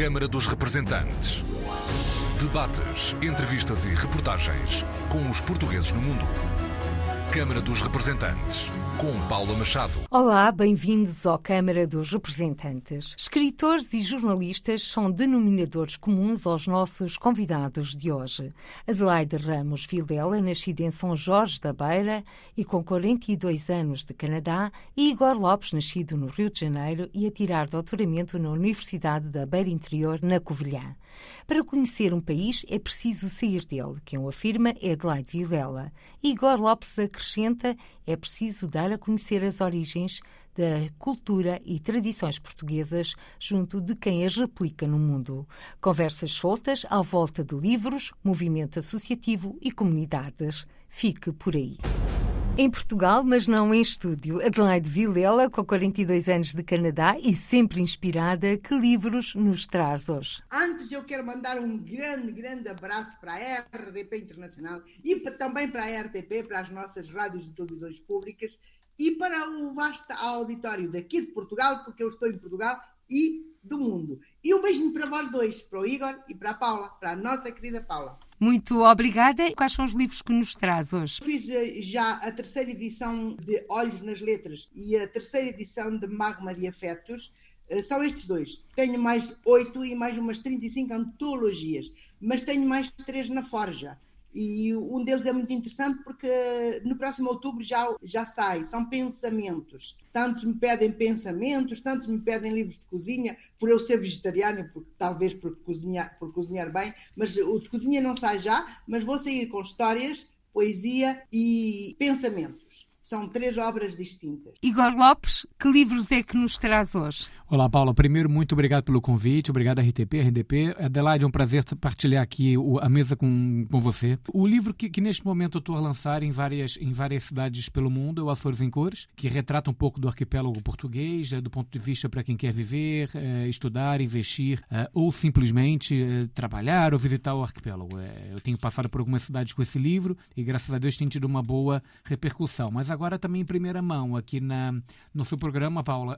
Câmara dos Representantes. Debates, entrevistas e reportagens com os portugueses no mundo. Câmara dos Representantes, com Paula Machado. Olá, bem-vindos à Câmara dos Representantes. Escritores e jornalistas são denominadores comuns aos nossos convidados de hoje. Adelaide Ramos Vilela, nascida em São Jorge da Beira e com 42 anos de Canadá, e Igor Lopes, nascido no Rio de Janeiro e a tirar doutoramento na Universidade da Beira Interior, na Covilhã. Para conhecer um país é preciso sair dele. Quem o afirma é Adelaide Vilela. Igor Lopes acrescenta é preciso dar a conhecer as origens da cultura e tradições portuguesas junto de quem as replica no mundo. Conversas soltas à volta de livros, movimento associativo e comunidades. Fique por aí. Em Portugal, mas não em estúdio, Adelaide Vilela, com 42 anos de Canadá e sempre inspirada, que livros nos traz hoje? Antes eu quero mandar um grande, grande abraço para a RDP Internacional e também para a RTP, para as nossas rádios e televisões públicas e para o vasto auditório daqui de Portugal, porque eu estou em Portugal e do mundo. E um beijinho para vós dois, para o Igor e para a Paula, para a nossa querida Paula. Muito obrigada. Quais são os livros que nos traz hoje? Fiz eh, já a terceira edição de Olhos nas Letras e a terceira edição de Magma de Afetos. Eh, são estes dois. Tenho mais oito e mais umas 35 antologias, mas tenho mais três na Forja. E um deles é muito interessante porque no próximo outubro já, já sai, são pensamentos. Tantos me pedem pensamentos, tantos me pedem livros de cozinha, por eu ser vegetariano, porque, talvez por cozinhar, por cozinhar bem, mas o de cozinha não sai já, mas vou sair com histórias, poesia e pensamentos. São três obras distintas. Igor Lopes, que livros é que nos traz hoje? Olá, Paula. Primeiro, muito obrigado pelo convite. Obrigado, RTP, RDP. Adelaide, é um prazer partilhar aqui a mesa com, com você. O livro que, que neste momento eu estou a lançar em várias, em várias cidades pelo mundo é o Açores em Cores, que retrata um pouco do arquipélago português, é, do ponto de vista para quem quer viver, é, estudar, investir é, ou simplesmente trabalhar ou visitar o arquipélago. Eu tenho passado por algumas cidades com esse livro e, graças a Deus, tem tido uma boa repercussão. Mas agora também em primeira mão, aqui na, no seu programa, Paula,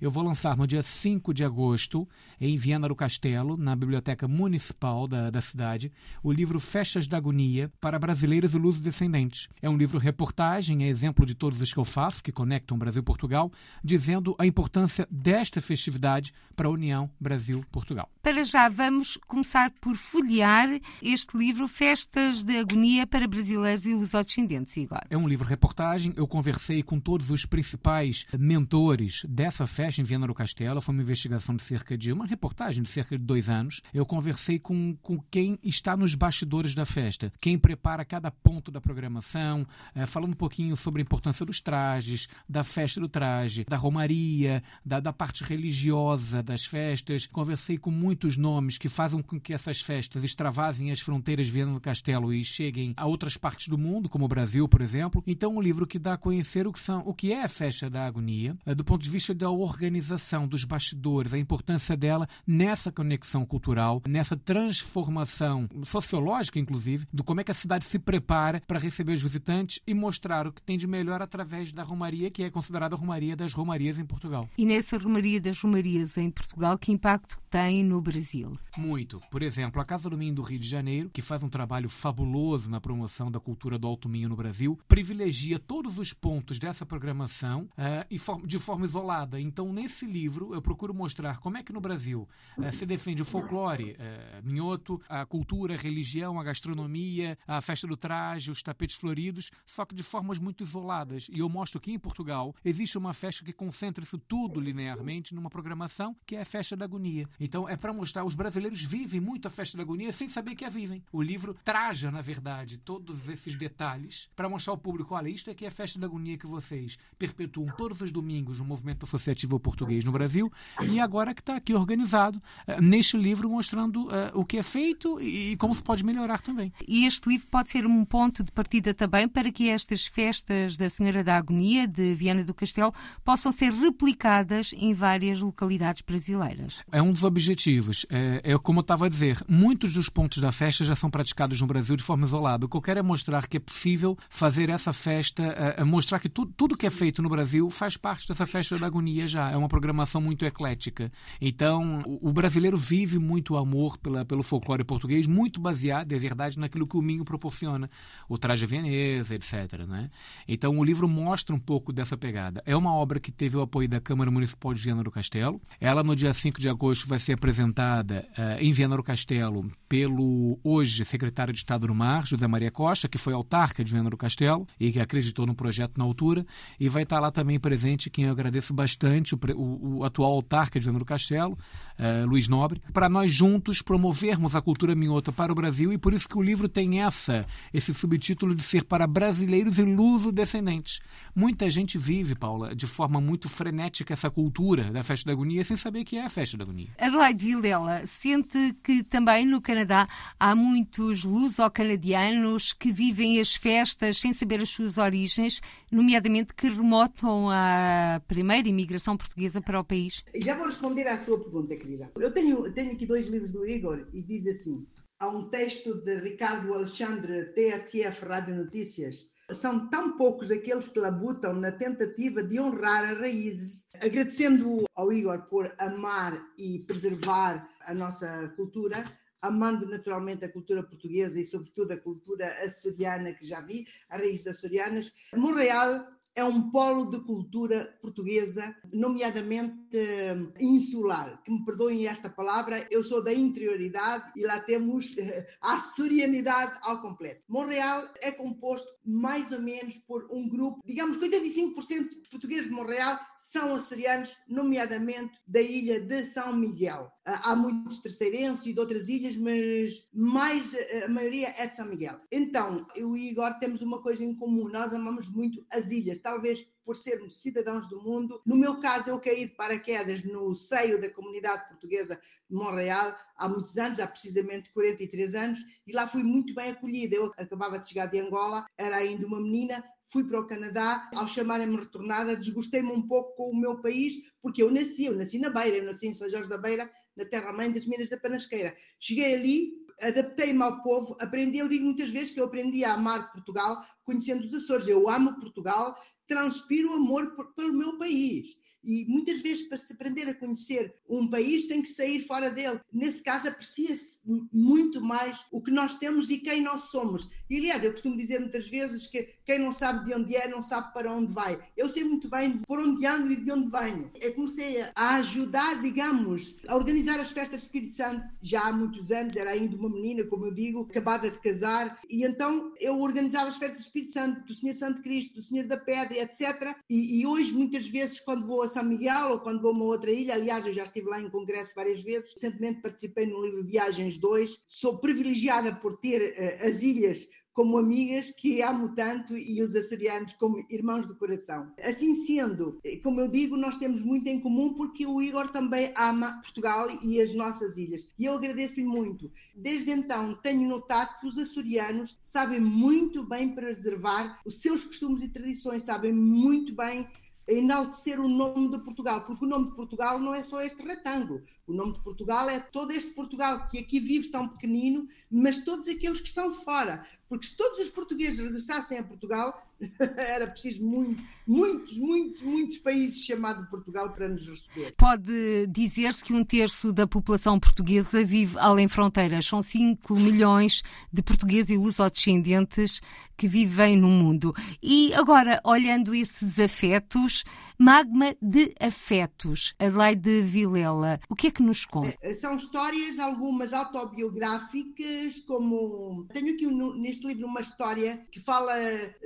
eu vou lançar lançar no dia 5 de agosto, em Viana do Castelo, na Biblioteca Municipal da, da cidade, o livro Festas da Agonia para Brasileiros e Luzes Descendentes. É um livro reportagem, é exemplo de todos os que eu faço, que conectam Brasil e Portugal, dizendo a importância desta festividade para a União Brasil-Portugal. Para já, vamos começar por folhear este livro Festas de Agonia para Brasileiros e Lusodescendentes, Igor. É um livro reportagem, eu conversei com todos os principais mentores dessa festa em Viana do Castelo. Foi uma investigação de cerca de uma reportagem de cerca de dois anos. Eu conversei com, com quem está nos bastidores da festa, quem prepara cada ponto da programação, é, falando um pouquinho sobre a importância dos trajes, da festa do traje, da romaria, da, da parte religiosa das festas. Conversei com muitos nomes que fazem com que essas festas extravasem as fronteiras Viana do Castelo e cheguem a outras partes do mundo, como o Brasil, por exemplo. Então, um livro que dá a conhecer o que, são, o que é a festa da agonia, é, do ponto de vista da organização dos bastidores, a importância dela nessa conexão cultural, nessa transformação sociológica, inclusive, do como é que a cidade se prepara para receber os visitantes e mostrar o que tem de melhor através da Romaria, que é considerada a Romaria das Romarias em Portugal. E nessa Romaria das Romarias em Portugal, que impacto tem no Brasil? Muito. Por exemplo, a Casa do Minho do Rio de Janeiro, que faz um trabalho fabuloso na promoção da cultura do alto minho no Brasil, privilegia todos os pontos dessa programação uh, de forma isolada. Então, nesse livro, eu procuro mostrar como é que no Brasil eh, se defende o folclore eh, minhoto, a cultura, a religião, a gastronomia, a festa do traje, os tapetes floridos, só que de formas muito isoladas. E eu mostro que em Portugal existe uma festa que concentra isso tudo linearmente numa programação que é a festa da agonia. Então é para mostrar, os brasileiros vivem muito a festa da agonia sem saber que a vivem. O livro traja, na verdade, todos esses detalhes para mostrar ao público, olha, isto é que é a festa da agonia que vocês perpetuam todos os domingos no movimento associativo português no Brasil e agora que está aqui organizado uh, neste livro mostrando uh, o que é feito e, e, como se pode melhorar também. E este livro pode ser um ponto de partida também para que estas festas da Senhora da Agonia de Viana do Castelo possam ser replicadas em várias localidades brasileiras. É um dos objetivos. É, é como eu estava a dizer, muitos dos pontos da festa já são praticados no Brasil de forma isolada. O que eu quero é mostrar que é possível fazer essa festa, é mostrar que tu, tudo que é feito no Brasil faz parte dessa festa da agonia já. É uma programação muito eclética. Então, o, o brasileiro vive muito amor pela, pelo folclore português, muito baseado, é verdade, naquilo que o Minho proporciona. O traje vienesa, etc. Né? Então, o livro mostra um pouco dessa pegada. É uma obra que teve o apoio da Câmara Municipal de Viana do Castelo. Ela, no dia 5 de agosto, vai ser apresentada uh, em Viana do Castelo pelo hoje secretário de Estado do Mar, José Maria Costa, que foi autarca de Viana do Castelo e que acreditou no projeto na altura. E vai estar lá também presente quem eu agradeço bastante, o, o, atual autarca de do Castelo, uh, Luiz Nobre, para nós juntos promovermos a cultura minhota para o Brasil e por isso que o livro tem essa, esse subtítulo de ser para brasileiros e luso-descendentes. Muita gente vive, Paula, de forma muito frenética essa cultura da festa da agonia sem saber que é a festa da agonia. Adelaide Vilela sente que também no Canadá há muitos luso-canadianos que vivem as festas sem saber as suas origens, nomeadamente que remotam a primeira imigração portuguesa para o país? Já vou responder à sua pergunta, querida. Eu tenho, tenho aqui dois livros do Igor e diz assim: há um texto de Ricardo Alexandre, TSF Rádio Notícias, são tão poucos aqueles que labutam na tentativa de honrar as raízes. Agradecendo ao Igor por amar e preservar a nossa cultura, amando naturalmente a cultura portuguesa e, sobretudo, a cultura açoriana que já vi, as raízes açorianas. Montreal é um polo de cultura portuguesa, nomeadamente eh, insular. Que me perdoem esta palavra, eu sou da interioridade e lá temos a açorianidade ao completo. Montreal é composto mais ou menos por um grupo, digamos que 85% dos portugueses de Montreal são açorianos, nomeadamente da ilha de São Miguel. Ah, há muitos terceirenses e de outras ilhas, mas mais a maioria é de São Miguel. Então, eu e Igor temos uma coisa em comum, nós amamos muito as ilhas, talvez por sermos cidadãos do mundo. No meu caso, eu caí de paraquedas no seio da comunidade portuguesa de Montreal há muitos anos, há precisamente 43 anos, e lá fui muito bem acolhida. Eu acabava de chegar de Angola, era ainda uma menina, fui para o Canadá, ao chamarem-me retornada, desgostei-me um pouco com o meu país, porque eu nasci, eu nasci na Beira, eu nasci em São Jorge da Beira, na terra-mãe das Minas da Panasqueira. Cheguei ali, adaptei-me ao povo, aprendi, eu digo muitas vezes que eu aprendi a amar Portugal conhecendo os Açores. Eu amo Portugal, transpiro amor por, pelo meu país. E muitas vezes, para se aprender a conhecer um país, tem que sair fora dele. Nesse caso, aprecia-se muito mais o que nós temos e quem nós somos. E, aliás, eu costumo dizer muitas vezes que quem não sabe de onde é, não sabe para onde vai. Eu sei muito bem por onde ando e de onde venho. Eu comecei a ajudar, digamos, a organizar as festas de Espírito Santo já há muitos anos. Era ainda uma menina, como eu digo, acabada de casar. E então eu organizava as festas de Espírito Santo, do Senhor Santo Cristo, do Senhor da Pedra, etc. E, e hoje, muitas vezes, quando vou a são Miguel ou quando vou a uma outra ilha, aliás, eu já estive lá em congresso várias vezes, recentemente participei no livro Viagens 2, sou privilegiada por ter uh, as ilhas como amigas que amo tanto e os açorianos como irmãos do coração. Assim sendo, como eu digo, nós temos muito em comum porque o Igor também ama Portugal e as nossas ilhas. E eu agradeço-lhe muito. Desde então, tenho notado que os açorianos sabem muito bem preservar os seus costumes e tradições, sabem muito bem enaltecer o nome de Portugal, porque o nome de Portugal não é só este retângulo. O nome de Portugal é todo este Portugal que aqui vive tão pequenino, mas todos aqueles que estão fora. Porque se todos os portugueses regressassem a Portugal, era preciso muito, muitos, muitos, muitos países chamados Portugal para nos receber. Pode dizer-se que um terço da população portuguesa vive além fronteiras. São 5 milhões de portugueses e lusodescendentes que vivem no mundo. E agora, olhando esses afetos, Magma de Afetos, Adelaide Vilela. O que é que nos conta? É, são histórias, algumas autobiográficas, como. Tenho aqui neste livro uma história que fala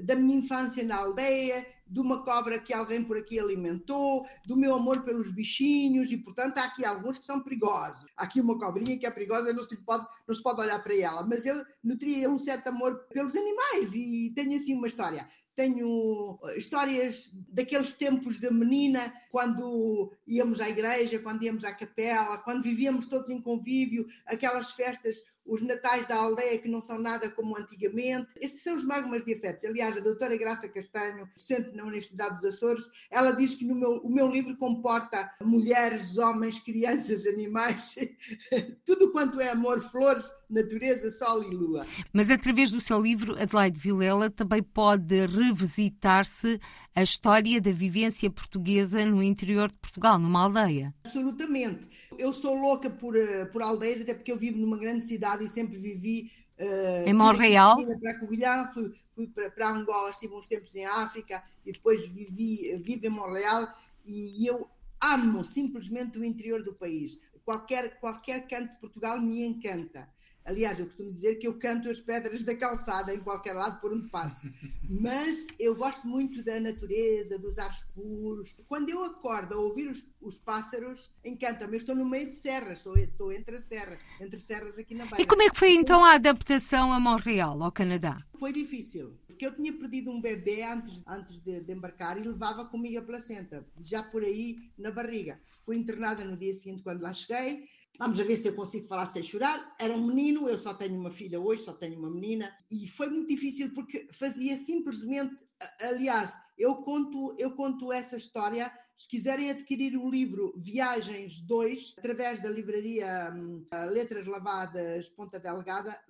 da minha infância na aldeia, de uma cobra que alguém por aqui alimentou, do meu amor pelos bichinhos, e portanto há aqui alguns que são perigosos. Há aqui uma cobrinha que é perigosa, não se pode, não se pode olhar para ela, mas eu nutria um certo amor pelos animais e tenho assim uma história. Tenho histórias daqueles tempos de menina, quando íamos à igreja, quando íamos à capela, quando vivíamos todos em convívio, aquelas festas os natais da aldeia que não são nada como antigamente. Estes são os magmas de afetos. Aliás, a doutora Graça Castanho, docente na Universidade dos Açores, ela diz que no meu, o meu livro comporta mulheres, homens, crianças, animais, tudo quanto é amor, flores, natureza, sol e lua. Mas através do seu livro, Adelaide Vilela também pode revisitar-se a história da vivência portuguesa no interior de Portugal, numa aldeia. Absolutamente. Eu sou louca por, eh, por aldeias, até porque eu vivo numa grande cidade e sempre vivi Uh, em Montreal? Para Covilhã, fui, fui para, para, Angola, estive uns tempos em África e depois vivi, vivo em Montreal e eu amo simplesmente o interior do país. Qualquer, qualquer canto de Portugal me encanta. Aliás, eu costumo dizer que eu canto as pedras da calçada em qualquer lado por onde passo. Mas eu gosto muito da natureza, dos ares puros. Quando eu acordo a ouvir os, os pássaros, encanta-me. Eu estou no meio de serras, estou, estou entre as serras, entre serras aqui na Beira. E como é que foi então a adaptação a Montreal, ao Canadá? Foi difícil porque eu tinha perdido um bebê antes, antes de, de, embarcar e levava comigo a placenta, já por aí na barriga. Fui internada no dia seguinte quando lá cheguei, Vamos a ver se eu consigo falar sem chorar. Era um menino, eu só tenho uma filha hoje, só tenho uma menina, e foi muito difícil porque fazia simplesmente. Aliás, eu conto, eu conto essa história. Se quiserem adquirir o livro Viagens 2, através da livraria hum, Letras Lavadas Ponta Delgada,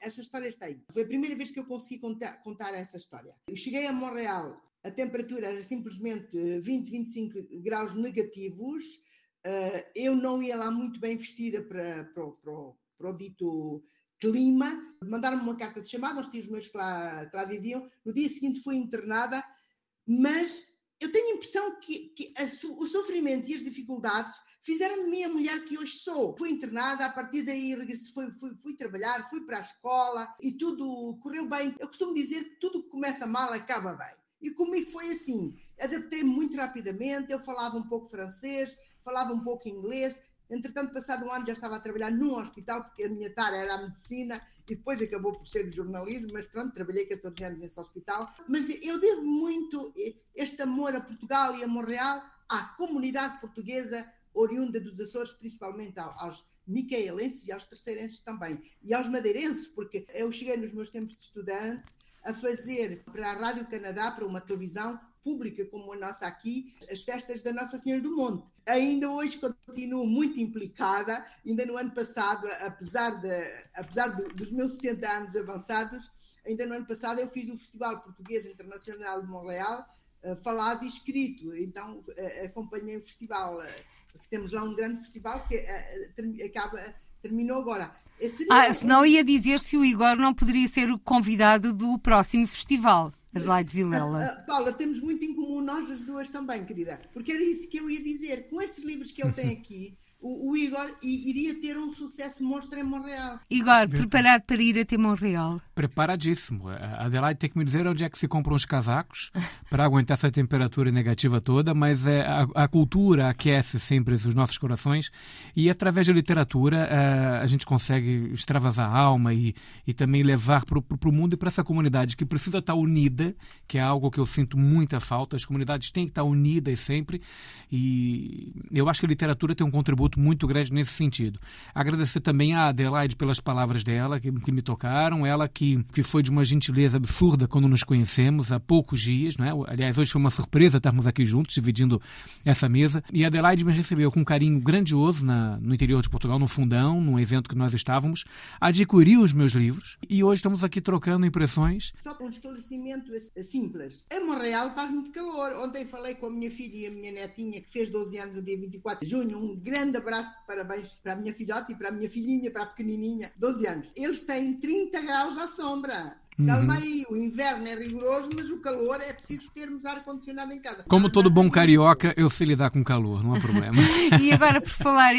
essa história está aí. Foi a primeira vez que eu consegui contar, contar essa história. Eu cheguei a Montreal, a temperatura era simplesmente 20, 25 graus negativos Uh, eu não ia lá muito bem vestida para, para, para, para o dito clima. Mandaram-me uma carta de chamada aos tios meus que lá, que lá viviam. No dia seguinte fui internada, mas eu tenho a impressão que, que a, o sofrimento e as dificuldades fizeram de mim a mulher que hoje sou. Fui internada, a partir daí fui, fui, fui, trabalhar, fui para a escola e tudo correu bem. Eu costumo dizer que tudo que começa mal acaba bem. E comigo foi assim. Adaptei-me muito rapidamente, eu falava um pouco francês, falava um pouco inglês. Entretanto, passado um ano já estava a trabalhar num hospital, porque a minha tarefa era a medicina e depois acabou por ser o jornalismo, mas pronto, trabalhei 14 anos nesse hospital. Mas eu devo muito este amor a Portugal e a Montreal à comunidade portuguesa oriunda dos Açores, principalmente aos micaelenses e aos terceirenses também, e aos madeirenses, porque eu cheguei nos meus tempos de estudante a fazer para a Rádio Canadá, para uma televisão pública como a nossa aqui, as festas da Nossa Senhora do Monte. Ainda hoje continuo muito implicada, ainda no ano passado, apesar, de, apesar de, dos meus 60 anos avançados, ainda no ano passado eu fiz o Festival Português Internacional de Montreal, uh, falado e escrito, então uh, acompanhei o festival, uh, temos lá um grande festival que acaba, terminou agora. Ah, senão ia dizer se o Igor não poderia ser o convidado do próximo festival. Adelaide Vilela. Uh, uh, Paula, temos muito em comum nós as duas também, querida. Porque era isso que eu ia dizer. Com estes livros que ele tem aqui, o, o, Igor iria ter um sucesso monstro em Montreal. Igor, preparado para ir até Montreal? Preparadíssimo. A Adelaide tem que me dizer onde é que se compram os casacos para aguentar essa temperatura negativa toda, mas é, a, a, cultura aquece sempre os nossos corações e através da literatura a, a gente consegue extravasar a alma e, e também levar para o mundo e para essa comunidade que precisa estar unida, que é algo que eu sinto muita falta. As comunidades têm que estar unidas sempre e eu acho que a literatura tem um contributo contributo muito grande nesse sentido. Agradecer também a Adelaide pelas palavras dela, que, que me tocaram, ela que, que foi de uma gentileza absurda quando nos conhecemos há poucos dias, não é? aliás, hoje foi uma surpresa estarmos aqui juntos, dividindo essa mesa, e a Adelaide me recebeu com um carinho grandioso na, no interior de Portugal, no Fundão, num evento que nós estávamos, adquiriu os meus livros, e hoje estamos aqui trocando impressões. Só um esclarecimento simples. Em Montreal faz muito calor. Ontem falei com a minha filha e a minha netinha, que fez 12 anos no dia 24 de junho, um grande abraço parabéns para a minha filhote e para a minha filhinha, para a pequenininha, 12 anos. Eles têm 30 graus à sombra. Calma uhum. aí, o inverno é rigoroso, mas o calor é preciso termos ar-condicionado em casa. Como todo bom carioca, eu sei lidar com calor, não há problema. e agora, por falar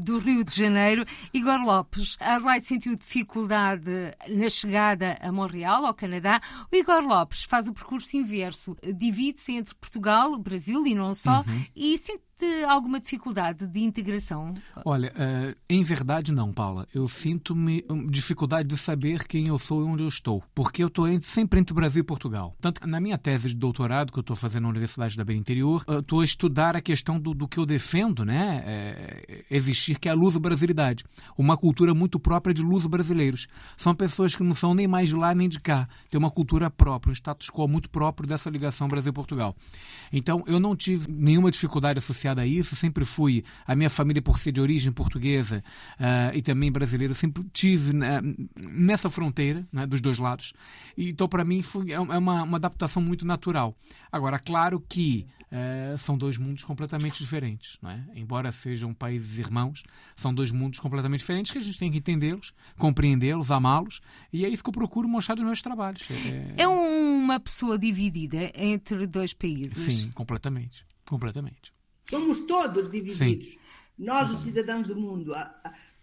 do Rio de Janeiro, Igor Lopes, a Adelaide sentiu dificuldade na chegada a Montreal, ao Canadá. O Igor Lopes faz o percurso inverso, divide-se entre Portugal, Brasil e não só, uhum. e Sente alguma dificuldade de integração? Olha, uh, em verdade não, Paula. Eu sinto-me hum, dificuldade de saber quem eu sou e onde eu estou. Porque eu estou sempre entre Brasil e Portugal. Tanto na minha tese de doutorado que eu estou fazendo na Universidade da Beira Interior, estou a estudar a questão do, do que eu defendo, né? É, existir, que é a luso-brasilidade. Uma cultura muito própria de luso-brasileiros. São pessoas que não são nem mais de lá nem de cá. Tem uma cultura própria, um status quo muito próprio dessa ligação Brasil-Portugal. Então, eu não tive nenhuma dificuldade associada a isso, sempre fui, a minha família por ser de origem portuguesa uh, e também brasileira, sempre tive né, nessa fronteira, né, dos dois lados. Então, para mim, foi, é, é uma, uma adaptação muito natural. Agora, claro que uh, são dois mundos completamente diferentes, é? Embora sejam países irmãos, são dois mundos completamente diferentes que a gente tem que entendê-los, compreendê-los, amá-los, e é isso que eu procuro mostrar nos meus trabalhos. É, é uma pessoa dividida entre dois países? Sim, completamente. Completamente. Somos todos divididos. Sim. Nós, os cidadãos do mundo,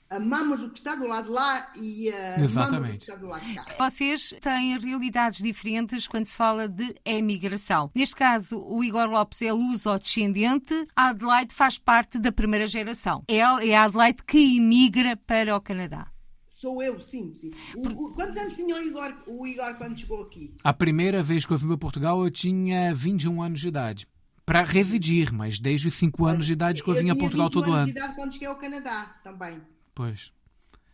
amamos o que está do lado de lá e uh, amamos o que está do lado de cá. Vocês têm realidades diferentes quando se fala de emigração. Neste caso, o Igor Lopes é luso-descendente, a Adelaide faz parte da primeira geração. É a Adelaide que emigra para o Canadá. Sou eu, sim, sim. O, o, quantos anos tinha o Igor, o Igor quando chegou aqui? A primeira vez que eu vim para Portugal eu tinha 21 anos de idade para residir, mas desde os 5 anos de idade eu, eu vinha a Portugal todo ano. Eu tinha 21 anos de idade quando cheguei ao Canadá também. Pois.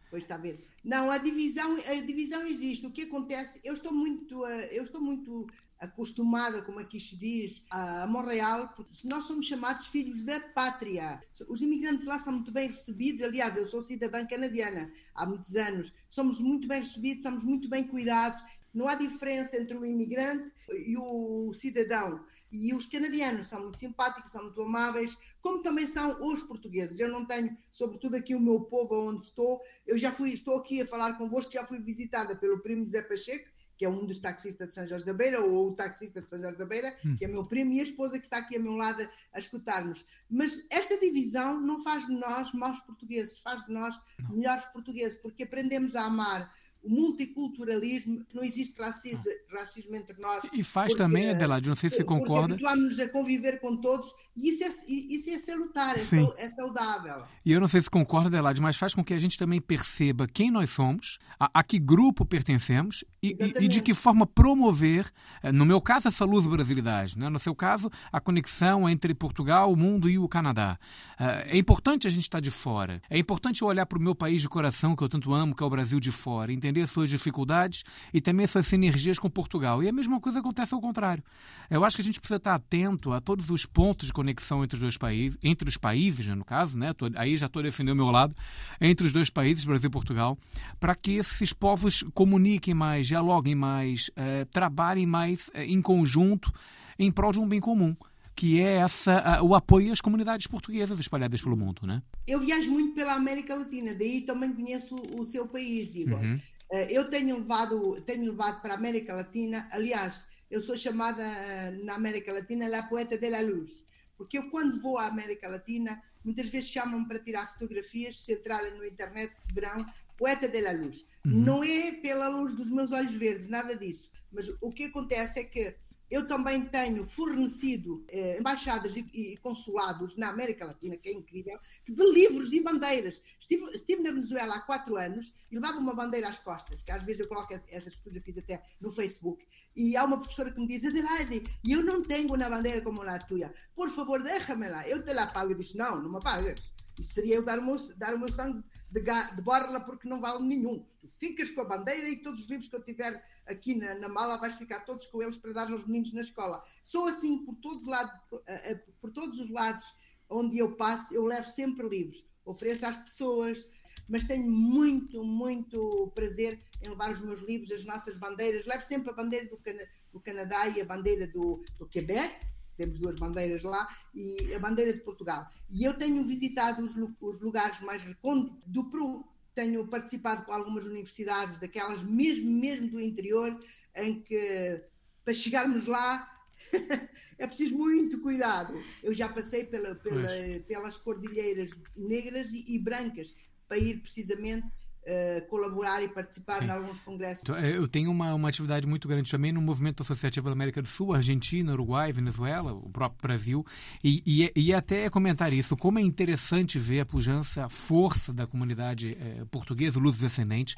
Pois está a ver. Não, a divisão, a divisão existe. O que acontece, eu estou muito, eh, eu estou muito acostumada, como aqui se diz, a Montreal, porque nós somos chamados filhos da pátria. Os imigrantes lá são muito bem recebidos. Aliás, eu sou cidadã canadiana há muitos anos. Somos muito bem recebidos, somos muito bem cuidados. Não há diferença entre o imigrante e o cidadão. E os canadianos são muito simpáticos, são muito amáveis, como também são os portugueses. Eu não tenho, sobretudo aqui o meu povo onde estou, eu já fui, estou aqui a falar convosco, já fui visitada pelo primo Zé Pacheco, que é um dos taxistas de São Jorge da Beira, ou o taxista de São Jorge da Beira, hum. que é meu primo, e a esposa que está aqui ao meu lado a, a escutar-nos. Mas esta divisão não faz de nós maus portugueses, faz de nós não. melhores portugueses, porque aprendemos a amar o multiculturalismo, não existe racismo, racismo entre nós. E faz porque, também, Adelaide, não sei se você concorda. Habituámos-nos a conviver com todos e isso é, isso é salutar, é, é, saudável. E eu não sei se concorda, Adelaide, mas faz com que a gente também perceba quem nós somos, a, a que grupo pertencemos e, e, e, de que forma promover, eh, no meu caso, essa luz brasilidade, né? no seu caso, a conexão entre Portugal, o mundo e o Canadá. Eh, é importante a gente estar de fora, é importante eu olhar para o meu país de coração, que eu tanto amo, que é o Brasil de fora, entender entender suas dificuldades e também suas sinergias com Portugal. E a mesma coisa acontece ao contrário. Eu acho que a gente precisa estar atento a todos os pontos de conexão entre os dois países, entre os países, né, no caso, né? aí já estou defendendo o meu lado, entre os dois países, Brasil e Portugal, para que esses povos comuniquem mais, dialoguem mais, eh, trabalhem mais eh, em conjunto em prol de um bem comum que é essa, o apoio às comunidades portuguesas espalhadas pelo mundo, né? Eu viajo muito pela América Latina, daí também conheço o seu país, digo. Uhum. Eh, eu tenho levado, tenho levado para a América Latina, aliás, eu sou chamada eh, na América Latina la poeta de la luz, porque eu quando vou à América Latina, muitas vezes chamam-me para tirar fotografias, se entrarem no internet, verão poeta de la luz. Uhum. Não é pela luz dos meus olhos verdes, nada disso, mas o que acontece é que eu também tenho fornecido eh, embaixadas e, e, consulados na América Latina, que é incrível, de livros e bandeiras. Estive, estive, na Venezuela há quatro anos e levava uma bandeira às costas, que às vezes eu coloco essas fotografias até no Facebook. E há uma professora que me diz: Adelaide, eu não tenho uma bandeira como a tua. Por favor, deixa-me-la, eu te la pago. Eu disse: Não, não me pagas. Seria eu dar o meu, dar o meu sangue de, de borla porque não vale nenhum. Tu ficas com a bandeira e todos os livros que eu tiver aqui na, na, mala vais ficar todos com eles para dar aos meninos na escola. Sou assim por, todo lado, eh, eh, por todos os lados onde eu passo, eu levo sempre livros. Ofereço às pessoas, mas tenho muito, muito prazer em levar os meus livros, as nossas bandeiras. Levo sempre a bandeira do, Cana do Canadá e a bandeira do, do Quebec, temos duas bandeiras lá, e a bandeira de Portugal. E eu tenho visitado os, os lugares mais recônditos do Peru, tenho participado com algumas universidades, daquelas mesmo, mesmo do interior, em que para chegarmos lá é preciso muito cuidado. Eu já passei pela, pela, pelas cordilheiras negras e, e, brancas para ir precisamente uh, colaborar e participar Sim. em alguns congressos. Então, eu tenho uma, uma atividade muito grande também no movimento associativo da América do Sul, Argentina, Uruguai, Venezuela, o próprio Brasil, e, e, e até comentar isso, como é interessante ver a pujança, a força da comunidade eh, portuguesa, luso-descendente,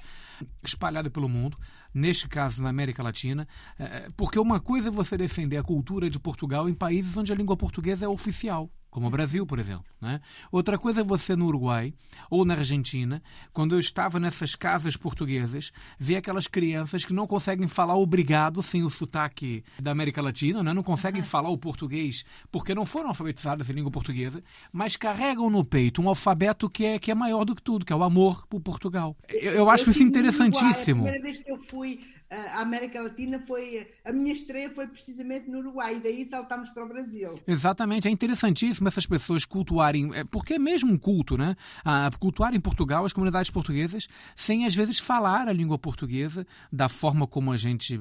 espalhada pelo mundo, neste caso na América Latina, eh, porque uma coisa é você defender a cultura de Portugal em países onde a língua portuguesa é oficial como o Brasil, por exemplo. Né? Outra coisa é você no Uruguai ou na Argentina, quando eu estava nessas casas portuguesas, ver aquelas crianças que não conseguem falar obrigado sem o sotaque da América Latina, né? não conseguem uhum. falar o português porque não foram alfabetizadas em língua portuguesa, mas carregam no peito um alfabeto que é, que é maior do que tudo, que é o amor por Portugal. Eu, eu acho eu isso interessantíssimo. Uruguai, a primeira vez que eu fui à América Latina foi a minha estreia foi precisamente no Uruguai, e daí saltamos para o Brasil. Exatamente, é interessantíssimo mesmo essas pessoas cultuarem, é, porque é mesmo um culto, né? A cultuar em Portugal as comunidades portuguesas sem às vezes falar a língua portuguesa da forma como a gente, eh,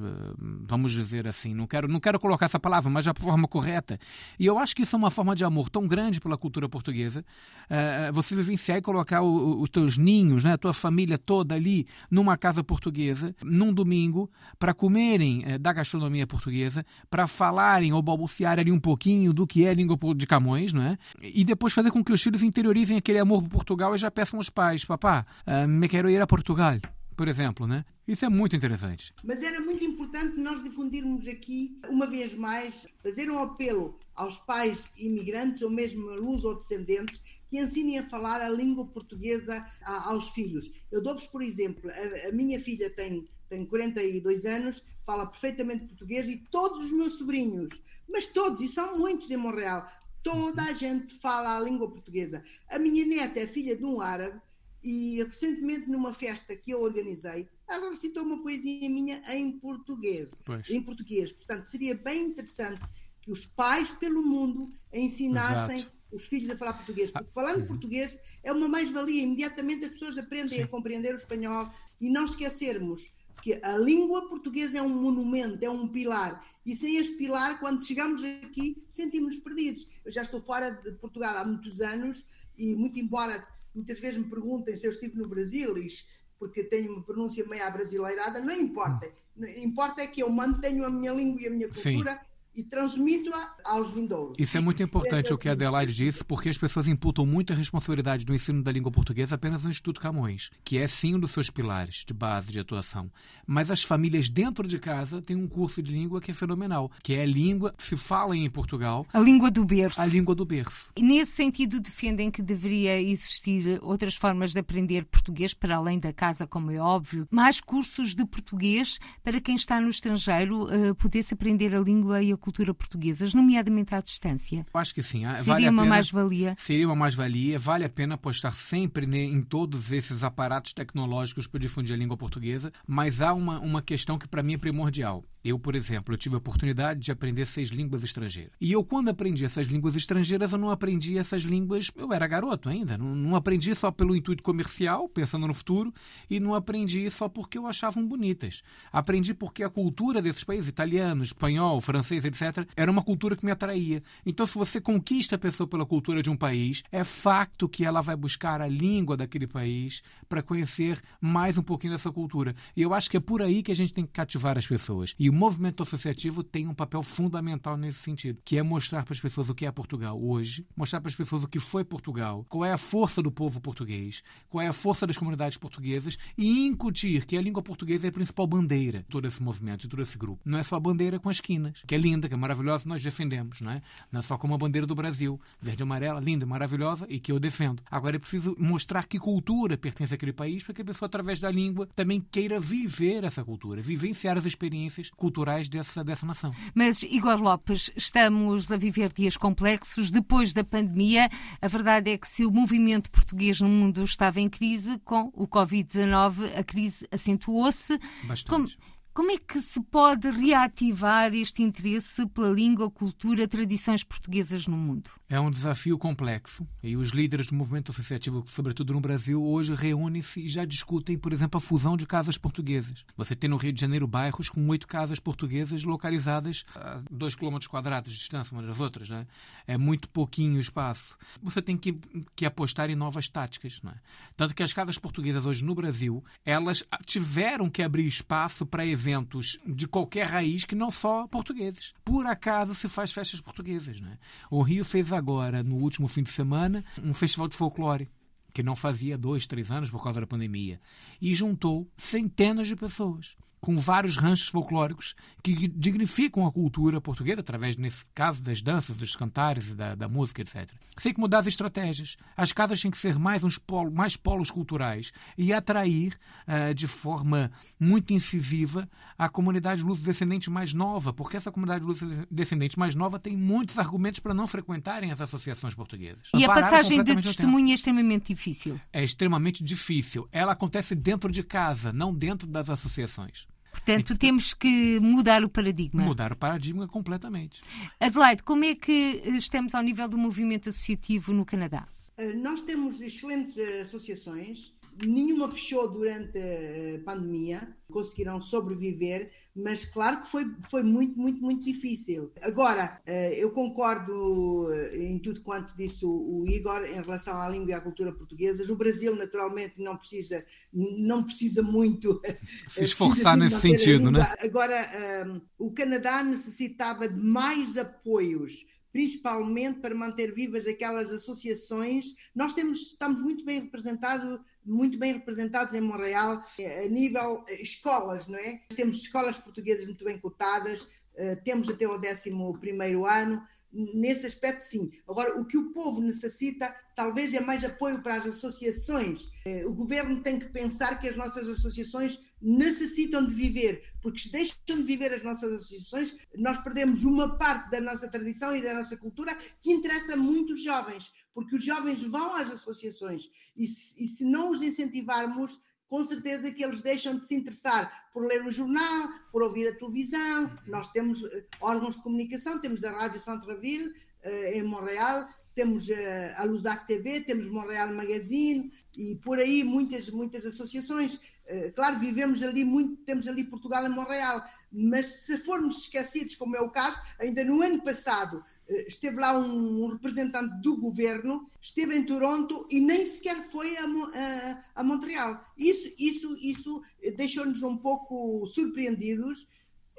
vamos dizer assim, não quero, não quero colocar essa palavra, mas da forma correta. E eu acho que isso é uma forma de amor tão grande pela cultura portuguesa. Uh, você vivenciar e colocar os teus ninhos, né, a tua família toda ali numa casa portuguesa, num domingo, para comerem da gastronomia portuguesa, para falarem ou balbuciar ali um pouquinho do que é língua de Camões não é? E depois fazer com que os filhos interiorizem aquele amor por Portugal e já peçam aos pais: papá, uh, me quero ir a Portugal, por exemplo, né? Isso é muito interessante. Mas era muito importante nós difundirmos aqui, uma vez mais, fazer um apelo aos pais imigrantes ou mesmo luz ou descendentes que ensinem a falar a língua portuguesa aos filhos. Eu dou-vos, por exemplo, a, a, minha filha tem, tem 42 anos, fala perfeitamente português e todos os meus sobrinhos, mas todos, e são muitos em Montreal, Toda a gente fala a língua portuguesa. A minha neta é filha de um árabe e recentemente numa festa que eu organizei, ela recitou uma poesia minha em português. Pois. Em português. Portanto, seria bem interessante que os pais pelo mundo ensinassem Exato. os filhos a falar português. Porque falando ah, português é uma mais-valia. Imediatamente as pessoas aprendem Sim. a compreender o espanhol e não esquecermos que a língua portuguesa é um monumento, é um pilar. E sem este pilar, quando chegamos aqui, sentimos-nos perdidos. Eu já estou fora de Portugal há muitos anos e, muito embora muitas vezes me perguntem se eu estive no Brasil, porque tenho uma pronúncia meio abrasileirada, não importa. Não importa é que eu mantenho a minha língua e a minha cultura. Sim e transmito-a aos vindouros. Isso é muito importante o que a Adelaide disse, porque as pessoas imputam muita responsabilidade do ensino da língua portuguesa apenas no Instituto Camões, que é sim um dos seus pilares de base de atuação. Mas as famílias dentro de casa têm um curso de língua que é fenomenal, que é a língua que se fala em Portugal. A língua do berço. A língua do berço. E nesse sentido defendem que deveria existir outras formas de aprender português para além da casa, como é óbvio, mais cursos de português para quem está no estrangeiro uh, pudesse aprender a língua e a cultura portuguesas, nomeadamente à distância? Eu acho que sim. Seria vale uma mais-valia? Seria uma mais-valia. Vale a pena apostar sempre em todos esses aparatos tecnológicos para difundir a língua portuguesa, mas há uma, uma questão que para mim é primordial. Eu, por exemplo, eu tive a oportunidade de aprender seis línguas estrangeiras. E eu, quando aprendi essas línguas estrangeiras, eu não aprendi essas línguas. Eu era garoto ainda. Não, não aprendi só pelo intuito comercial, pensando no futuro, e não aprendi só porque eu achavam bonitas. Aprendi porque a cultura desses países, italiano, espanhol, francês, etc., era uma cultura que me atraía. Então, se você conquista a pessoa pela cultura de um país, é facto que ela vai buscar a língua daquele país para conhecer mais um pouquinho dessa cultura. E eu acho que é por aí que a gente tem que cativar as pessoas. E o movimento associativo tem um papel fundamental nesse sentido, que é mostrar para as pessoas o que é Portugal hoje, mostrar para as pessoas o que foi Portugal, qual é a força do povo português, qual é a força das comunidades portuguesas e incutir que a língua portuguesa é a principal bandeira de todo esse movimento, de todo esse grupo. Não é só a bandeira com as quinas, que é linda, que é maravilhosa, nós defendemos, não é? Não é só como a bandeira do Brasil, verde e amarela, linda, maravilhosa e que eu defendo. Agora é preciso mostrar que cultura pertence àquele país para que a pessoa, através da língua, também queira viver essa cultura, vivenciar as experiências culturais dessa, dessa nação. Mas, Igor Lopes, estamos a viver dias complexos. Depois da pandemia, a verdade é que se o movimento português no mundo estava em crise, com o Covid-19 a crise acentuou-se. Bastante. Como, como é que se pode reativar este interesse pela língua, cultura, tradições portuguesas no mundo? É um desafio complexo e os líderes do movimento associativo, sobretudo no Brasil, hoje reúnem-se e já discutem, por exemplo, a fusão de casas portuguesas. Você tem no Rio de Janeiro bairros com oito casas portuguesas localizadas a dois quilômetros quadrados de distância umas das outras. Né? É muito pouquinho espaço. Você tem que, que apostar em novas táticas. Né? Tanto que as casas portuguesas hoje no Brasil, elas tiveram que abrir espaço para eventos de qualquer raiz que não só portugueses. Por acaso se faz festas portuguesas. Né? O Rio fez a agora, no último fim de semana, um festival de folclore que não fazia dois, três anos por causa da pandemia, e juntou centenas de pessoas com vários ranchos folclóricos que dignificam a cultura portuguesa, através, nesse caso, das danças, dos cantares, da, da música, etc. Tem que mudar as estratégias. As casas têm que ser mais, uns polos, mais polos culturais e atrair uh, de forma muito incisiva a comunidade luso-descendente mais nova, porque essa comunidade luso-descendente mais nova tem muitos argumentos para não frequentarem as associações portuguesas. E a passagem de testemunha é extremamente difícil. É extremamente difícil. Ela acontece dentro de casa, não dentro das associações. Portanto, temos que mudar o paradigma. Mudar o paradigma completamente. Adelaide, como é que estamos ao nível do movimento associativo no Canadá? Eh, nós temos excelentes associações nenhuma fechou durante a pandemia, conseguiram sobreviver, mas claro que foi, foi muito, muito, muito difícil. Agora, eh, eu concordo eh, em tudo quanto disse o Igor em relação à língua e à cultura portuguesas. O Brasil, naturalmente, não precisa, não precisa muito eh, se esforçar nesse sentido, né? Agora, um, o Canadá necessitava de mais apoios principalmente para manter vivas aquelas associações. Nós temos, estamos muito bem representados, muito bem representados em Montreal, a nível escolas, não é? Temos escolas portuguesas muito bem cotadas, eh, temos até o 11 ano, nesse aspecto sim. Agora, o que o povo necessita talvez é mais apoio para as associações. Eh, o governo tem que pensar que as nossas associações necessitam de viver, porque se deixam de viver as nossas associações, nós perdemos uma parte da nossa tradição e da nossa cultura que interessa muito os jovens, porque os jovens vão às associações e se, e se não os incentivarmos, com certeza que eles deixam de se interessar por ler o jornal, por ouvir a televisão. Nós temos eh, órgãos de comunicação, temos a Rádio Centreville eh, em Montreal, temos eh, a Lusac TV, temos Montreal Magazine e por aí muitas, muitas associações. Eh, claro, vivemos ali muito, temos ali Portugal em Montreal, mas se formos esquecidos, como é o caso, ainda no ano passado eh, esteve lá um, representante do governo, esteve em Toronto e nem sequer foi a, a, a Montreal. Isso, isso, isso deixou-nos um pouco surpreendidos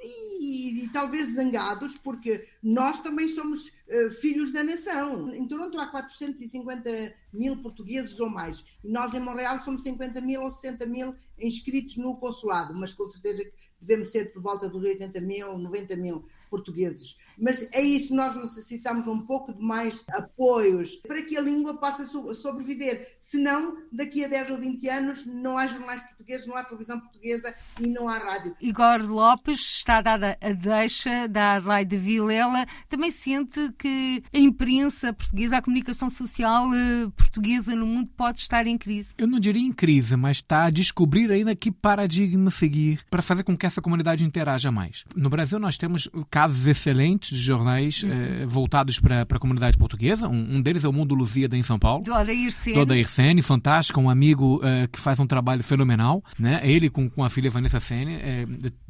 e, e, talvez zangados, porque nós também somos filhos da nação. Em Toronto há 450 mil portugueses ou mais, e nós em Montreal somos 50 mil ou 60 mil inscritos no consulado, mas com certeza que devemos ser por volta dos 80 mil, 90 mil portugueses. Mas é isso, nós necessitamos um pouco de mais apoios para que a língua possa sobreviver. Senão, daqui a 10 ou 20 anos, não há jornais portugueses, não há televisão portuguesa e não há rádio. Igor Lopes, está dada a deixa da Adelaide Vilela. Também sente que a imprensa portuguesa, a comunicação social eh, portuguesa no mundo pode estar em crise? Eu não diria em crise, mas está a descobrir ainda que paradigma seguir para fazer com que essa comunidade interaja mais. No Brasil, nós temos casos excelentes de jornais uhum. eh, voltados para, para a comunidade portuguesa. Um, um, deles é o Mundo Luzíada em São Paulo. Do Odair Sene. Do Odair Sene, fantástico, um amigo eh, que faz um trabalho fenomenal. Né? Ele com, com a filha Vanessa Sene. Eh,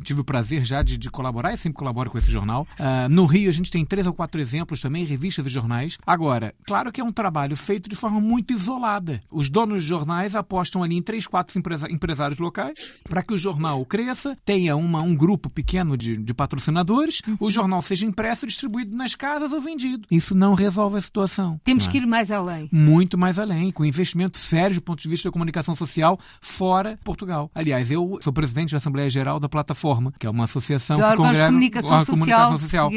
tive o prazer já de, de colaborar e sempre colaboro com esse jornal. Uh, no Rio, a gente tem três ou quatro exemplos também, revistas de jornais. Agora, claro que é um trabalho feito de forma muito isolada. Os donos de jornais apostam ali em três, quatro empresários locais para que o jornal cresça, tenha uma, um grupo pequeno de, de patrocinadores, o jornal seja impresso, distribuído nas casas ou vendido. Isso não resolve a situação. Temos é? que ir mais além. Muito mais além, com investimento sério do ponto de vista da comunicação social fora Portugal. Aliás, eu sou presidente da Assembleia Geral da Plataforma, que é uma associação de que congrega a comunicação social.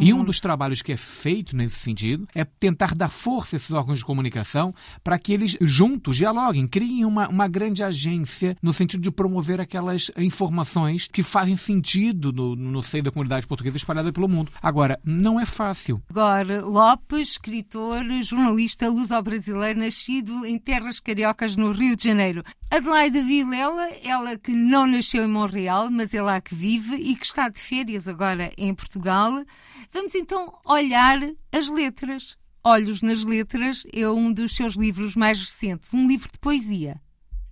E um dos trabalhos que é feito nesse sentido é tentar dar força a esses órgãos de comunicação para que eles juntos dialoguem, criem uma, uma grande agência no sentido de promover aquelas informações que fazem sentido no, no seio da comunidade portuguesa espalhada pelo mundo. Agora, não é fácil. Agora, Lopes, escritor, jornalista luso-brasileiro, nascido em terras cariocas no Rio de Janeiro. Adelaide Vilela, ela que não nasceu em Montreal, mas é lá que vive e que está de férias agora em Portugal. Vamos então olhar as letras. Olhos nas Letras é um dos seus livros mais recentes, um livro de poesia.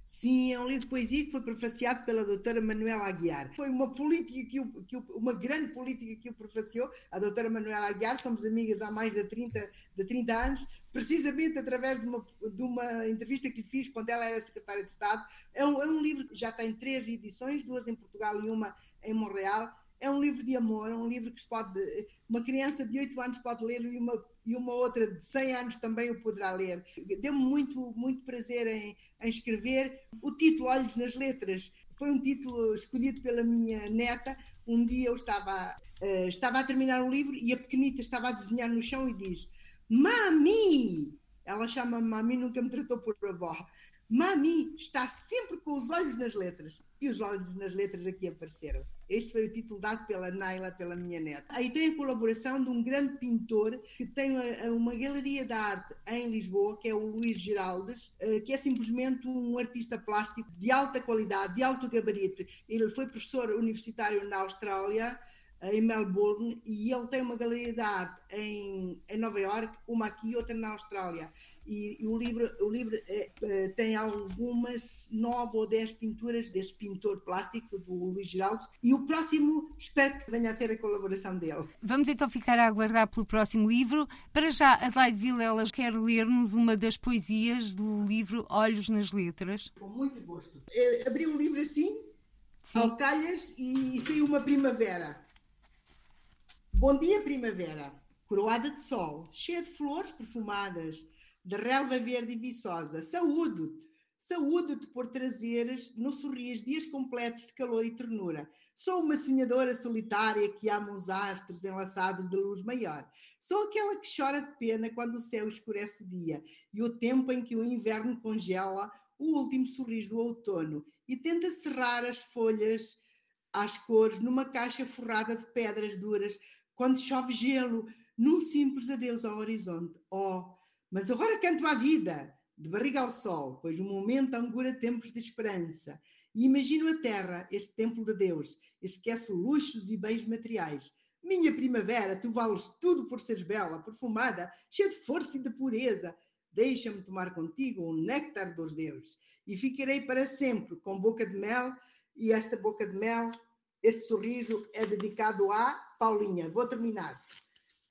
Sim, é um livro de poesia que foi prefaciado pela doutora Manuela Aguiar. Foi uma política que, o, que o, uma grande política que o prefaciou, a doutora Manuela Aguiar, somos amigas há mais de 30, de 30 anos, precisamente através de uma, de uma entrevista que fiz quando ela era secretária de Estado. É um, é um livro que já tem três edições, duas em Portugal e uma em Montreal. É um livro de amor, é um livro que pode, uma criança de 8 anos pode ler e uma e uma outra de 100 anos também o poderá ler. Deu-me muito, muito prazer em, em escrever. O título Olhos nas Letras foi um título escolhido pela minha neta. Um dia eu estava, uh, estava a terminar um livro e a pequenita estava a desenhar no chão e diz: Mami! Ela chama-me Mami, nunca me tratou por avó. Mami está sempre com os olhos nas letras. E os olhos nas letras aqui apareceram. Este foi o título dado pela Naila, pela minha neta. Aí tem a colaboração de um grande pintor que tem uma galeria de arte em Lisboa, que é o Luís Geraldes, eh, que é simplesmente um artista plástico de alta qualidade, de alto gabarito. Ele foi professor universitário na Austrália, em Melbourne e ele tem uma galeria de arte em, em Nova York, uma aqui e outra na Austrália. E, e o livro, o livro é, é, tem algumas nove ou dez pinturas deste pintor plástico do Luís Geraldo e o próximo espero que venha a ter a colaboração dele. Vamos então ficar a aguardar pelo próximo livro. Para já, Adelaide Vilela quer ler-nos uma das poesias do livro Olhos nas Letras. Com muito gosto. É, abri o um livro assim, Sim. ao calhas, e, e saiu uma primavera. Bom dia, primavera, coroada de sol, cheia de flores perfumadas, de relva verde e viçosa. Saúde-te, saúde-te por trazeres no sorriso dias completos de calor e ternura. Sou uma sonhadora solitária que ama os astros enlaçados de luz maior. Sou aquela que chora de pena quando o céu escurece o dia e o tempo em que o inverno congela o último sorriso do outono e tenta cerrar as folhas às cores numa caixa forrada de pedras duras quando chove gelo, num simples adeus ao horizonte. Oh, mas agora canto à vida, de barriga ao sol, pois o momento angura tempos de esperança. E imagino a terra, este templo de Deus, esquece luxos e bens materiais. Minha primavera, tu vales tudo por seres bela, perfumada, cheia de força e de pureza. Deixa-me tomar contigo o néctar dos deuses e ficarei para sempre com boca de mel. E esta boca de mel, este sorriso é dedicado a Paulinha, vou terminar.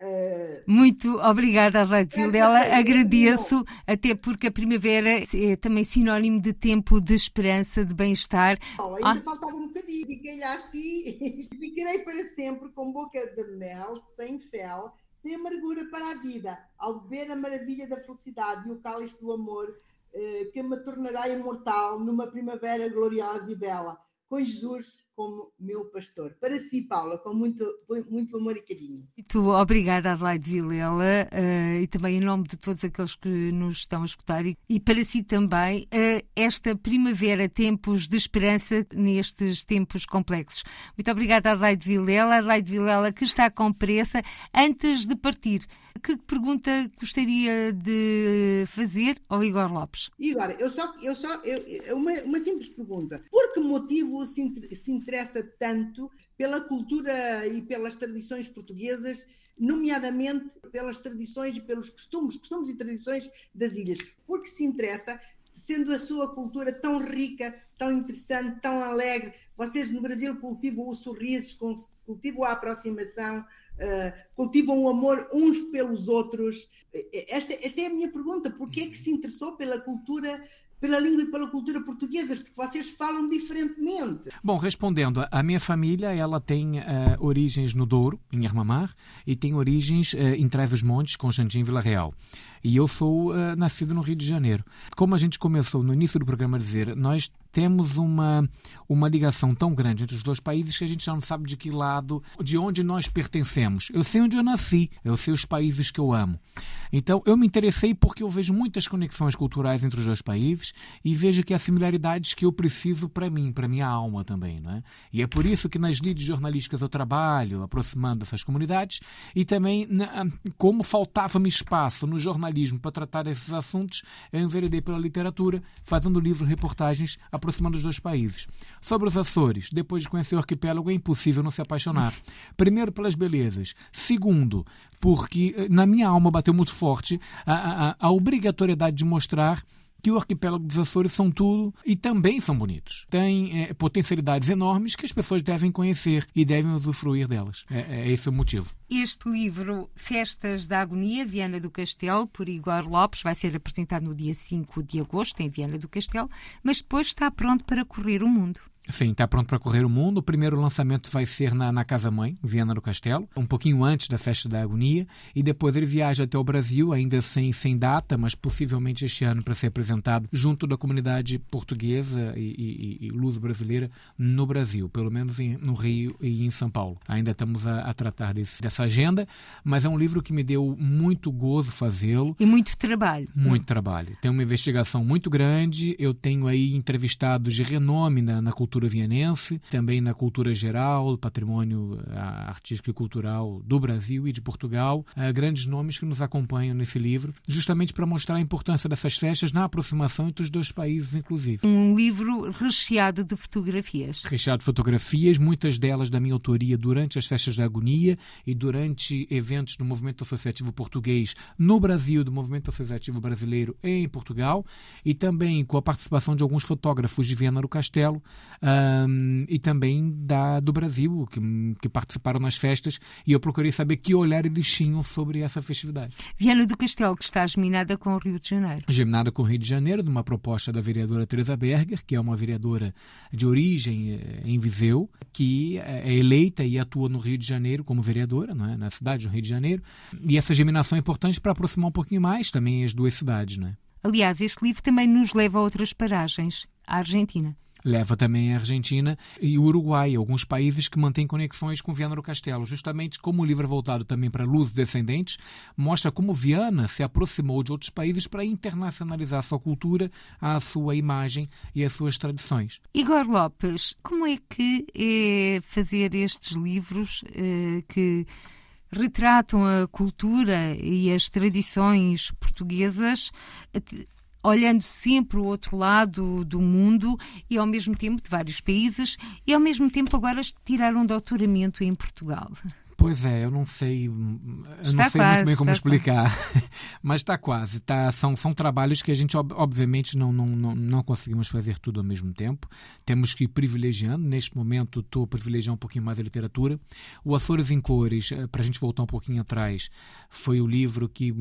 Uh, Muito obrigada, Adelaide Vilela. Agradeço, até porque a primavera é também sinónimo de tempo de esperança, de bem-estar. Oh, ainda ah. faltava um bocadinho. Fiquei assim, ficarei para sempre com boca de mel, sem fel, sem amargura para a vida, ao beber a maravilha da felicidade e o cálice do amor uh, que me tornará imortal numa primavera gloriosa e bela com Jesus como meu pastor. Para si, Paula, com muito, muito amor e carinho. Muito obrigada, Adelaide Vilela, uh, e também em nome de todos aqueles que nos estão a escutar, e, e para si também, uh, esta primavera, tempos de esperança nestes tempos complexos. Muito obrigada, Adelaide Vilela, Adelaide Vilela, que está com pressa. Antes de partir, que pergunta gostaria de fazer ao Igor Lopes? Igor, eu só, eu só eu, uma, uma simples pergunta. Por que motivo se, se interessa tanto pela cultura e pelas tradições portuguesas, nomeadamente pelas tradições e pelos costumes, costumes e tradições das ilhas? Por que se interessa sendo a sua cultura tão rica, tão interessante, tão alegre. Vocês no Brasil cultivam os sorrisos, cultivam a aproximação, uh, cultivam o amor uns pelos outros. Esta, esta é a minha pergunta: por que é que se interessou pela cultura pela língua e pela cultura portuguesas, porque vocês falam diferentemente. Bom, respondendo, a minha família ela tem uh, origens no Douro, em Armamar, e tem origens uh, em Trás-os-Montes, Constantin Vila Real. E eu sou uh, nascido no Rio de Janeiro. Como a gente começou no início do programa a dizer, nós temos uma, uma ligação tão grande entre os dois países que a gente já não sabe de que lado, de onde nós pertencemos. Eu sei onde eu nasci, eu sei os países que eu amo. Então, eu me interessei porque eu vejo muitas conexões culturais entre os dois países e vejo que há similaridades que eu preciso para mim, para minha alma também. Não é? E é por isso que nas lides jornalísticas eu trabalho, aproximando essas comunidades e também, como faltava-me espaço no jornalismo jornalismo para tratar desses assuntos, eu enveredei pela literatura, fazendo livros, reportagens, aproximando os dois países. Sobre os Açores, depois de conhecer o arquipélago, é impossível não se apaixonar. Primeiro, pelas belezas. Segundo, porque eh, na minha alma bateu muito forte a, a, a obrigatoriedade de mostrar que o arquipélago dos Açores são tudo e também são bonitos. Tem é, potencialidades enormes que as pessoas devem conhecer e devem usufruir delas. É, é esse o motivo. Este livro, Festas da Agonia, Viana do Castelo, por Igor Lopes, vai ser apresentado no dia 5 de agosto, em Viana do Castelo, mas depois está pronto para correr o mundo. Sim, está pronto para correr o mundo. O primeiro lançamento vai ser na, na Casa Mãe, Viana do Castelo, um pouquinho antes da Festa da Agonia. E depois ele viaja até o Brasil, ainda sem, sem data, mas possivelmente este ano para ser apresentado junto da comunidade portuguesa e, e, e luz brasileira no Brasil, pelo menos em, no Rio e em São Paulo. Ainda estamos a, a tratar desse, dessa agenda, mas é um livro que me deu muito gozo fazê-lo. E muito trabalho. Muito trabalho. Tem uma investigação muito grande. Eu tenho aí entrevistados de renome na, na cultura cultura vienense, também na cultura geral, patrimônio eh, artístico e cultural do Brasil e de Portugal. Há grandes nomes que nos acompanham nesse livro, justamente para mostrar a importância dessas festas na aproximação entre os dois países, inclusive. Um livro recheado de fotografias. Recheado de fotografias, muitas delas da minha autoria durante as festas da agonia e durante eventos do movimento associativo português no Brasil, do movimento associativo brasileiro em Portugal, e também com a participação de alguns fotógrafos de Viana do Castelo, um, e também da, do Brasil, que, que, participaram nas festas, e eu procurei saber que olhar eles tinham sobre essa festividade. Viana do Castelo, que está geminada com o Rio de Janeiro. Geminada com o Rio de Janeiro, de uma proposta da vereadora Teresa Berger, que é uma vereadora de origem eh, em Viseu, que é eleita e atua no Rio de Janeiro como vereadora, é? na cidade do Rio de Janeiro. E essa geminação é importante para aproximar um pouquinho mais também as duas cidades. Não é? Aliás, este livro também nos leva a outras paragens, a Argentina. Leva também a Argentina e o Uruguai, alguns países que mantêm conexões com Viana do Castelo. Justamente como o livro é voltado também para luz descendentes, mostra como Viana se aproximou de outros países para internacionalizar a sua cultura, a sua imagem e as suas tradições. Igor Lopes, como é que é fazer estes livros eh, que retratam a cultura e as tradições portuguesas olhando sempre o outro lado do mundo e ao mesmo tempo de vários países e ao mesmo tempo agora tirar um doutoramento em Portugal. Pois é, eu não sei, eu não sei quase, muito bem como explicar, mas está quase. Está, são, são trabalhos que a gente, obviamente, não, não, não, não conseguimos fazer tudo ao mesmo tempo. Temos que ir privilegiando. Neste momento, estou privilegiando um pouquinho mais a literatura. O Açores em Cores, eh, para a gente voltar um pouquinho atrás, foi o livro que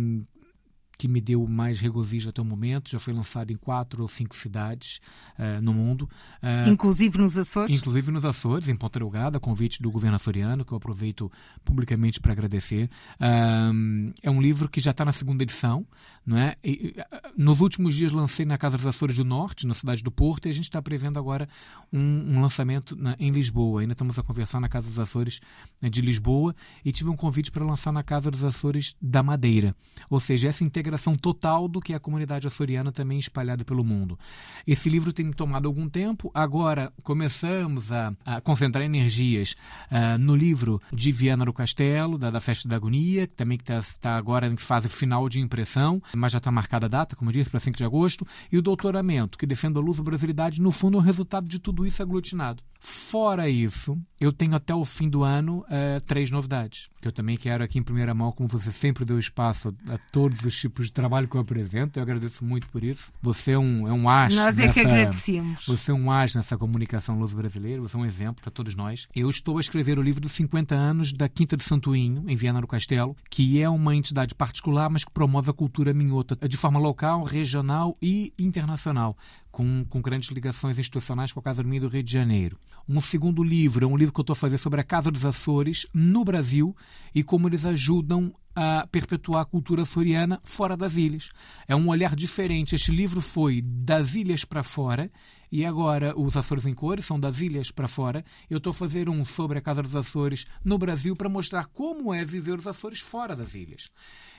que me deu mais regozijo até o momento. Já foi lançado em quatro ou cinco cidades uh, no mundo. Uh, inclusive nos Açores? Inclusive nos Açores, em Ponta Delgada, convite do governo açoriano, que eu aproveito publicamente para agradecer. Uh, é um livro que já está na segunda edição. Não é? E, nos últimos dias lancei na Casa dos Açores do Norte, na cidade do Porto, e a gente está prevendo agora um, um lançamento na, em Lisboa. Ainda estamos a conversar na Casa dos Açores né, de Lisboa e tive um convite para lançar na Casa dos Açores da Madeira. Ou seja, essa integração integração total do que é a comunidade açoriana também espalhada pelo mundo. Esse livro tem tomado algum tempo, agora começamos a, a concentrar energias uh, no livro de Viana do Castelo, da, da Festa da Agonia, que também está tá agora em fase final de impressão, mas já está marcada a data, como eu disse, para 5 de agosto, e o doutoramento, que defende a luz da brasilidade, no fundo é o resultado de tudo isso aglutinado. Fora isso, eu tenho até o fim do ano uh, três novidades, que eu também quero aqui em primeira mão, como você sempre deu espaço a todos os tipos de trabalho que eu apresento. Eu agradeço muito por isso. Você é um, é um as. Nós nessa, é que agradecemos. Você é um as nessa comunicação luz brasileira, você é um exemplo para todos nós. Eu estou a escrever o livro dos 50 anos da Quinta de Santuinho, em Viana do Castelo, que é uma entidade particular, mas que promove a cultura minhota de forma local, regional e internacional com, com grandes ligações institucionais com a Casa Dormir do Rio de Janeiro. Um segundo livro é um livro que eu estou a fazer sobre a Casa dos Açores no Brasil e como eles ajudam a perpetuar a cultura açoriana fora das ilhas. É um olhar diferente. Este livro foi das ilhas para fora e agora os Açores em Cores são das ilhas para fora. Eu estou a fazer um sobre a Casa dos Açores no Brasil para mostrar como é viver os Açores fora das ilhas.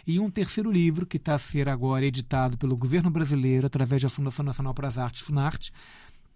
E um terceiro livro que está a ser agora editado pelo governo brasileiro através da Fundação Nacional para as Artes, Funarte,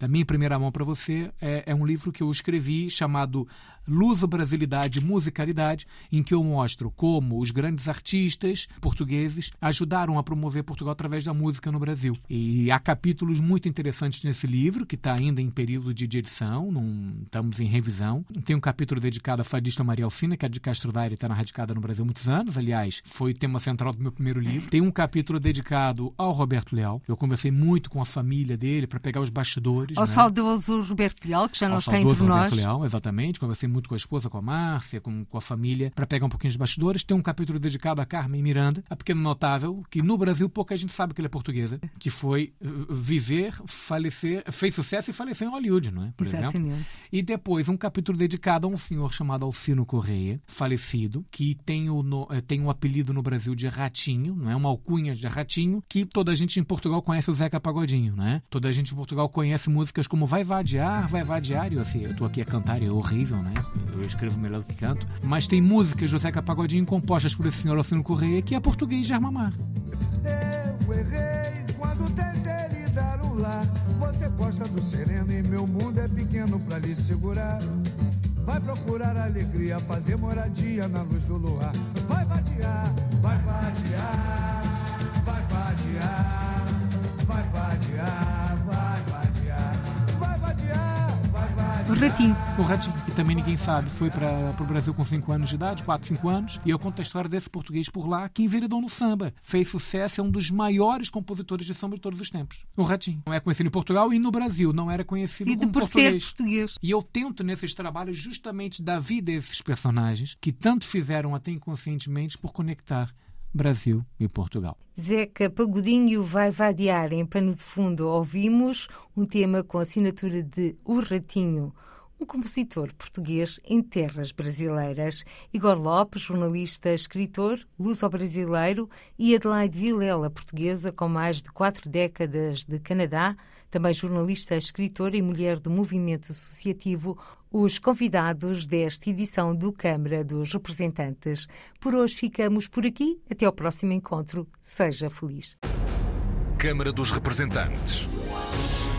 também em primeira mão para você, é, é um livro que eu escrevi chamado Luso Brasilidade e Musicalidade, em que eu mostro como os grandes artistas portugueses ajudaram a promover Portugal através da música no Brasil. E há capítulos muito interessantes nesse livro, que está ainda em período de edição, não estamos em revisão. Tem um capítulo dedicado à fadista Maria Alcina, que é de Castro Daire está radicada no Brasil há muitos anos, aliás, foi tema central do meu primeiro livro. Tem um capítulo dedicado ao Roberto Leal. Eu conversei muito com a família dele para pegar os bastidores. Ao né? saudoso Roberto Leal, que já não está entre nós. Roberto Leal, exatamente. Conversei muito com a esposa, com a Márcia, com, com a família, para pegar um pouquinho dos bastidores. Tem um capítulo dedicado a Carmen Miranda, a pequena notável, que no Brasil pouca gente sabe que ela é portuguesa, que foi uh, viver, falecer, fez sucesso e faleceu em Hollywood, não é? Por Exatamente. exemplo. E depois um capítulo dedicado a um senhor chamado Alcino Correia, falecido, que tem o, no- eh, tem um apelido no Brasil de Ratinho, não é? Uma alcunha de Ratinho, que toda a gente em Portugal conhece o Zeca Pagodinho, né? Toda a gente em Portugal conhece músicas como Vai Vadiar, Vai Vadiar, e eu, assim, eu tô aqui a cantar é horrível, né? Eu escrevo melhor do que canto. Mas tem músicas do Zeca Pagodinho compostas por esse senhor Alcino Correia, que é português de Armamar. Eu errei quando tentei lhe dar um lar. Você gosta do sereno e meu mundo é pequeno pra lhe segurar. Vai procurar alegria, fazer moradia na luz do luar. Vai Ratinho. O Ratinho, que também ninguém sabe, foi para o Brasil com 5 anos de idade, 4, 5 anos, e eu conto a história desse português por lá que enveredou no samba. Fez sucesso, é um dos maiores compositores de samba de todos os tempos. O Ratinho. Não é conhecido em Portugal e no Brasil, não era conhecido Sido como por português. português. E eu tento nesses trabalhos justamente dar vida a esses personagens que tanto fizeram até inconscientemente por conectar Brasil e Portugal. Zeca Pagodinho e Vai Vadiar. Em pano de fundo ouvimos um tema com a assinatura de O Ratinho, um compositor português em terras brasileiras. Igor Lopes, jornalista, escritor, luso-brasileiro e Adelaide Vilela, portuguesa com mais de quatro décadas de Canadá, também jornalista, escritora e mulher do movimento associativo, os convidados desta edição do Câmara dos Representantes. Por hoje ficamos por aqui. Até ao próximo encontro. Seja feliz. Câmara dos Representantes.